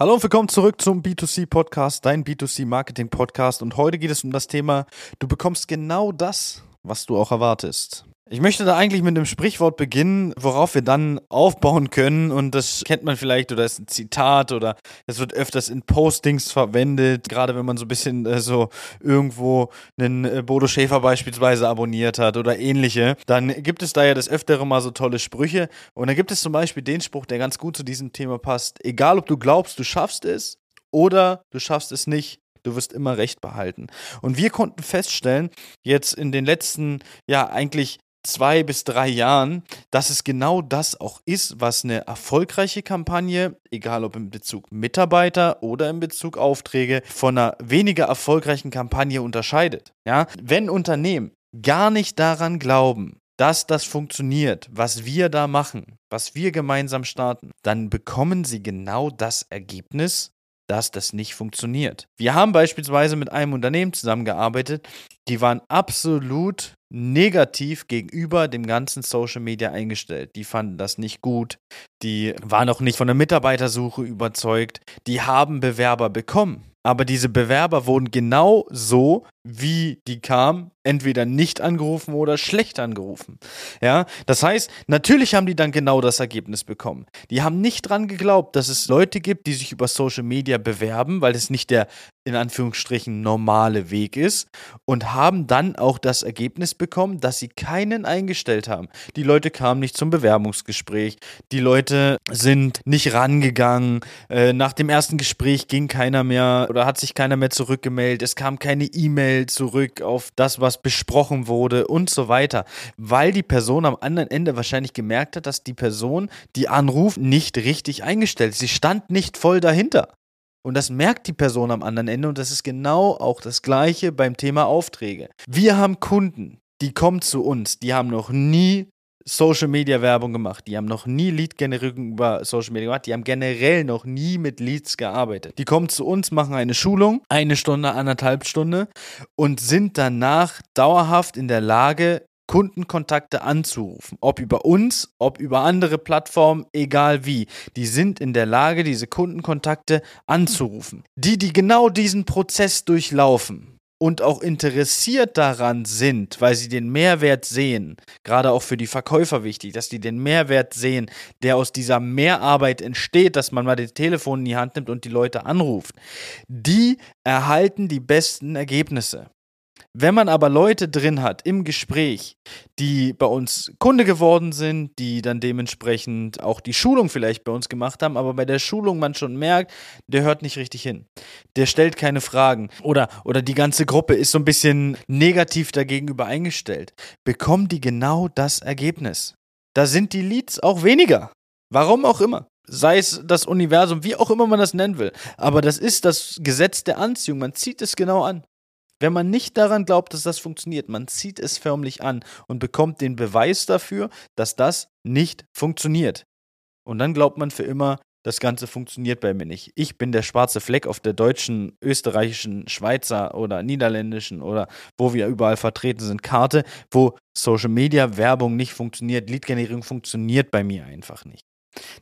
Hallo und willkommen zurück zum B2C Podcast, dein B2C Marketing Podcast. Und heute geht es um das Thema, du bekommst genau das, was du auch erwartest. Ich möchte da eigentlich mit einem Sprichwort beginnen, worauf wir dann aufbauen können. Und das kennt man vielleicht oder ist ein Zitat oder es wird öfters in Postings verwendet, gerade wenn man so ein bisschen äh, so irgendwo einen äh, Bodo Schäfer beispielsweise abonniert hat oder ähnliche. Dann gibt es da ja das Öfteren mal so tolle Sprüche. Und da gibt es zum Beispiel den Spruch, der ganz gut zu diesem Thema passt. Egal, ob du glaubst, du schaffst es oder du schaffst es nicht, Du wirst immer Recht behalten. Und wir konnten feststellen, jetzt in den letzten, ja, eigentlich zwei bis drei Jahren, dass es genau das auch ist, was eine erfolgreiche Kampagne, egal ob in Bezug Mitarbeiter oder in Bezug Aufträge, von einer weniger erfolgreichen Kampagne unterscheidet. Ja? Wenn Unternehmen gar nicht daran glauben, dass das funktioniert, was wir da machen, was wir gemeinsam starten, dann bekommen sie genau das Ergebnis, dass das nicht funktioniert. Wir haben beispielsweise mit einem Unternehmen zusammengearbeitet, die waren absolut negativ gegenüber dem ganzen Social Media eingestellt. Die fanden das nicht gut, die waren auch nicht von der Mitarbeitersuche überzeugt, die haben Bewerber bekommen. Aber diese Bewerber wurden genau so, wie die kamen, entweder nicht angerufen oder schlecht angerufen. Ja, das heißt, natürlich haben die dann genau das Ergebnis bekommen. Die haben nicht dran geglaubt, dass es Leute gibt, die sich über Social Media bewerben, weil es nicht der in Anführungsstrichen normale Weg ist und haben dann auch das Ergebnis bekommen, dass sie keinen eingestellt haben. Die Leute kamen nicht zum Bewerbungsgespräch, die Leute sind nicht rangegangen, äh, nach dem ersten Gespräch ging keiner mehr oder hat sich keiner mehr zurückgemeldet, es kam keine E-Mail zurück auf das, was besprochen wurde und so weiter, weil die Person am anderen Ende wahrscheinlich gemerkt hat, dass die Person, die anruft, nicht richtig eingestellt ist. Sie stand nicht voll dahinter. Und das merkt die Person am anderen Ende und das ist genau auch das gleiche beim Thema Aufträge. Wir haben Kunden, die kommen zu uns, die haben noch nie Social Media Werbung gemacht, die haben noch nie Lead-Generierung über Social Media gemacht, die haben generell noch nie mit Leads gearbeitet. Die kommen zu uns, machen eine Schulung, eine Stunde, anderthalb Stunde und sind danach dauerhaft in der Lage, Kundenkontakte anzurufen. Ob über uns, ob über andere Plattformen, egal wie. Die sind in der Lage, diese Kundenkontakte anzurufen. Die, die genau diesen Prozess durchlaufen und auch interessiert daran sind, weil sie den Mehrwert sehen, gerade auch für die Verkäufer wichtig, dass die den Mehrwert sehen, der aus dieser Mehrarbeit entsteht, dass man mal das Telefon in die Hand nimmt und die Leute anruft, die erhalten die besten Ergebnisse. Wenn man aber Leute drin hat im Gespräch, die bei uns Kunde geworden sind, die dann dementsprechend auch die Schulung vielleicht bei uns gemacht haben, aber bei der Schulung man schon merkt, der hört nicht richtig hin. Der stellt keine Fragen oder, oder die ganze Gruppe ist so ein bisschen negativ dagegenüber eingestellt, bekommen die genau das Ergebnis. Da sind die Leads auch weniger. Warum auch immer sei es das Universum, wie auch immer man das nennen will. Aber das ist das Gesetz der Anziehung. Man zieht es genau an. Wenn man nicht daran glaubt, dass das funktioniert, man zieht es förmlich an und bekommt den Beweis dafür, dass das nicht funktioniert. Und dann glaubt man für immer, das Ganze funktioniert bei mir nicht. Ich bin der schwarze Fleck auf der deutschen, österreichischen, Schweizer oder niederländischen oder wo wir überall vertreten sind, Karte, wo Social Media Werbung nicht funktioniert, Lead-Generierung funktioniert bei mir einfach nicht.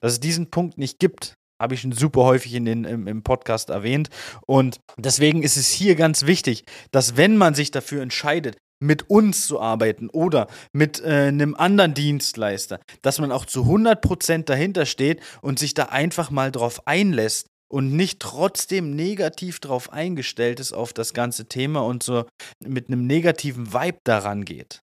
Dass es diesen Punkt nicht gibt, habe ich schon super häufig in den, im, im Podcast erwähnt. Und deswegen ist es hier ganz wichtig, dass wenn man sich dafür entscheidet, mit uns zu arbeiten oder mit äh, einem anderen Dienstleister, dass man auch zu 100% dahinter steht und sich da einfach mal drauf einlässt und nicht trotzdem negativ drauf eingestellt ist auf das ganze Thema und so mit einem negativen Vibe daran geht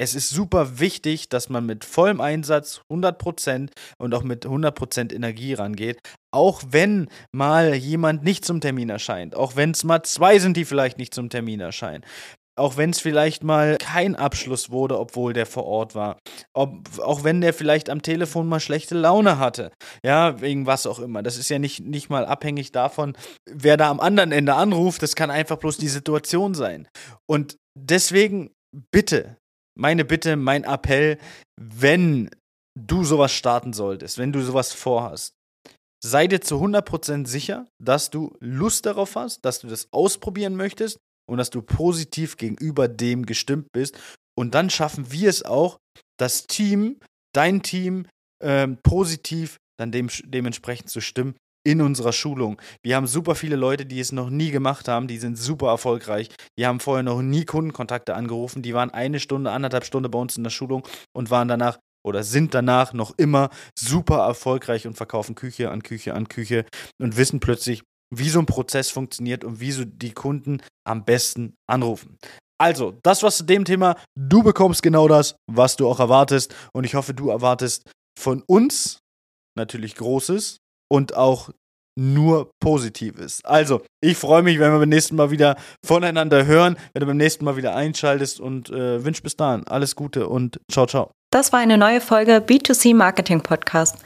es ist super wichtig, dass man mit vollem Einsatz 100% und auch mit 100% Energie rangeht. Auch wenn mal jemand nicht zum Termin erscheint. Auch wenn es mal zwei sind, die vielleicht nicht zum Termin erscheinen. Auch wenn es vielleicht mal kein Abschluss wurde, obwohl der vor Ort war. Ob, auch wenn der vielleicht am Telefon mal schlechte Laune hatte. Ja, wegen was auch immer. Das ist ja nicht, nicht mal abhängig davon, wer da am anderen Ende anruft. Das kann einfach bloß die Situation sein. Und deswegen bitte meine Bitte, mein Appell, wenn du sowas starten solltest, wenn du sowas vorhast, sei dir zu 100% sicher, dass du Lust darauf hast, dass du das ausprobieren möchtest und dass du positiv gegenüber dem gestimmt bist. Und dann schaffen wir es auch, das Team, dein Team, ähm, positiv dann dem, dementsprechend zu stimmen in unserer Schulung. Wir haben super viele Leute, die es noch nie gemacht haben, die sind super erfolgreich. Die haben vorher noch nie Kundenkontakte angerufen, die waren eine Stunde, anderthalb Stunden bei uns in der Schulung und waren danach oder sind danach noch immer super erfolgreich und verkaufen Küche an Küche an Küche und wissen plötzlich, wie so ein Prozess funktioniert und wie so die Kunden am besten anrufen. Also, das was zu dem Thema. Du bekommst genau das, was du auch erwartest. Und ich hoffe, du erwartest von uns natürlich Großes und auch nur Positives. Also, ich freue mich, wenn wir beim nächsten Mal wieder voneinander hören, wenn du beim nächsten Mal wieder einschaltest und äh, wünsche bis dahin alles Gute und ciao, ciao. Das war eine neue Folge B2C Marketing Podcast.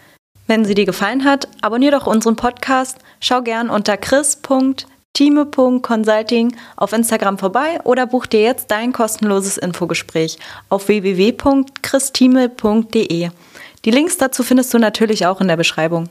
Wenn sie dir gefallen hat, abonniere doch unseren Podcast, schau gern unter chris.time.consulting auf Instagram vorbei oder buch dir jetzt dein kostenloses Infogespräch auf www.christime.de. Die Links dazu findest du natürlich auch in der Beschreibung.